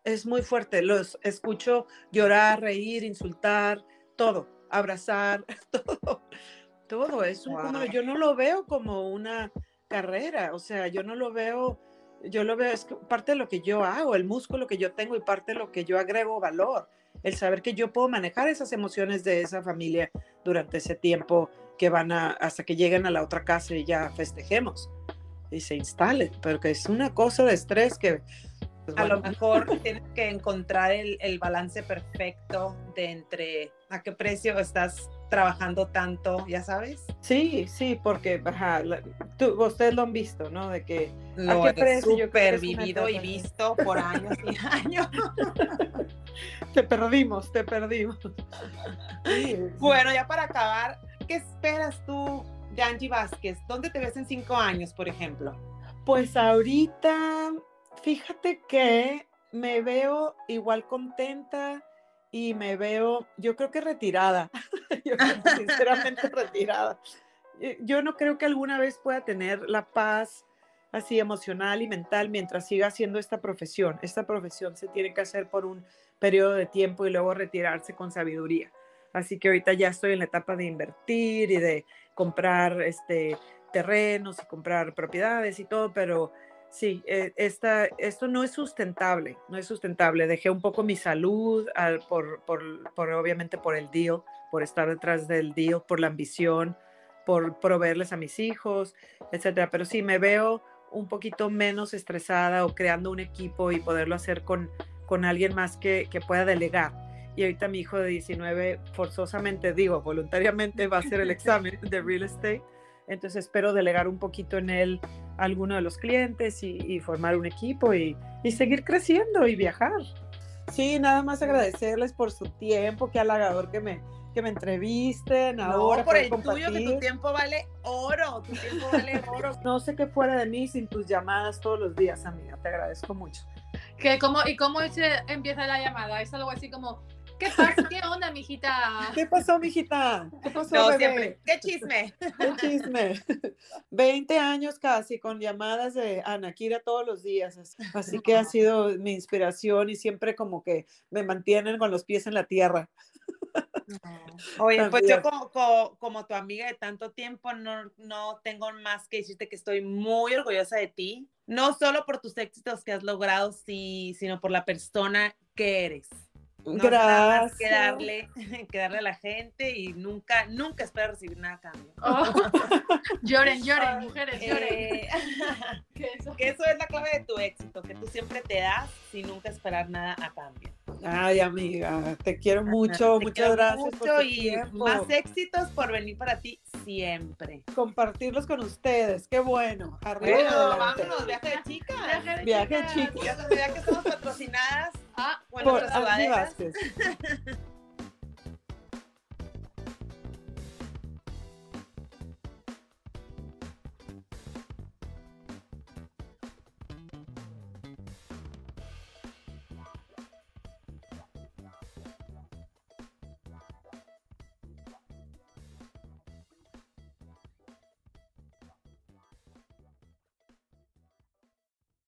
Es muy fuerte. Los escucho llorar, reír, insultar, todo, abrazar, *laughs* todo. Todo. Es un, yo no lo veo como una carrera. O sea, yo no lo veo, yo lo veo, es parte de lo que yo hago, el músculo que yo tengo y parte de lo que yo agrego valor. El saber que yo puedo manejar esas emociones de esa familia durante ese tiempo que van a, hasta que lleguen a la otra casa y ya festejemos y se instale, pero que es una cosa de estrés que... Pues, a lo mejor *laughs* tienes que encontrar el, el, balance perfecto de entre a qué precio estás trabajando tanto, ya sabes. Sí, sí, porque ajá, tú, ustedes lo han visto, ¿no? De que lo he super vivido y visto por años y *laughs* años. te perdimos, te perdimos. *laughs* bueno, ya para acabar, ¿qué esperas tú de Angie Vázquez? ¿Dónde te ves en cinco años, por ejemplo? Pues ahorita, fíjate que me veo igual contenta y me veo, yo creo que retirada, *laughs* yo *laughs* sinceramente retirada. Yo no creo que alguna vez pueda tener la paz así emocional y mental mientras siga haciendo esta profesión. Esta profesión se tiene que hacer por un periodo de tiempo y luego retirarse con sabiduría. Así que ahorita ya estoy en la etapa de invertir y de comprar este, terrenos y comprar propiedades y todo, pero sí, eh, esta, esto no es sustentable, no es sustentable. Dejé un poco mi salud por, por, obviamente por el deal, por estar detrás del deal, por la ambición, por proveerles a mis hijos, etcétera. Pero sí, me veo un poquito menos estresada o creando un equipo y poderlo hacer con, con alguien más que, que pueda delegar y ahorita mi hijo de 19 forzosamente, digo, voluntariamente va a hacer el *laughs* examen de real estate. Entonces espero delegar un poquito en él a alguno de los clientes y, formar un equipo y, y, seguir creciendo y viajar. Sí, nada más agradecerles por su tiempo, qué halagador que me, que me entrevisten ahora. No, por el tuyo, que tu tiempo vale oro, tu tiempo vale *laughs* oro. No sé qué fuera de mí sin tus llamadas todos los días, amiga, te agradezco mucho. ¿Qué, cómo, ¿Y cómo se empieza la llamada? ¿Es algo así como, ¿Qué pasa? ¿Qué onda, mijita? ¿Qué pasó, mijita? ¿Qué pasó, bebé? ¿Qué chisme? ¿Qué chisme? 20 años casi con llamadas de Ana Kira todos los días. Así que ha sido mi inspiración y siempre como que me mantienen con los pies en la tierra. Oye, pues yo como, como, tu amiga de tanto tiempo no, no tengo más que decirte que estoy muy orgullosa de ti, no solo por tus éxitos que has logrado, sí, sino por la persona que eres No hace nada más que Gracias. darle, *laughs* que darle a la gente y nunca, nunca espera recibir nada a cambio. Oh. *laughs* lloren, lloren, mujeres, lloren. Eh, *laughs* Que eso- que eso es la clave de tu éxito, que tú siempre te das sin nunca esperar nada a cambio. Ay, amiga, te quiero mucho. Te Muchas quiero gracias por mucho tu y tiempo. más éxitos por venir para ti siempre. compartirlos con ustedes. Qué bueno. Arriba Bueno, vámonos, viaje de chicas. Viaje de Viaje chicas. chico. Ya, ya que estamos patrocinadas Ah, bueno, Por Andy. Vázquez. *laughs*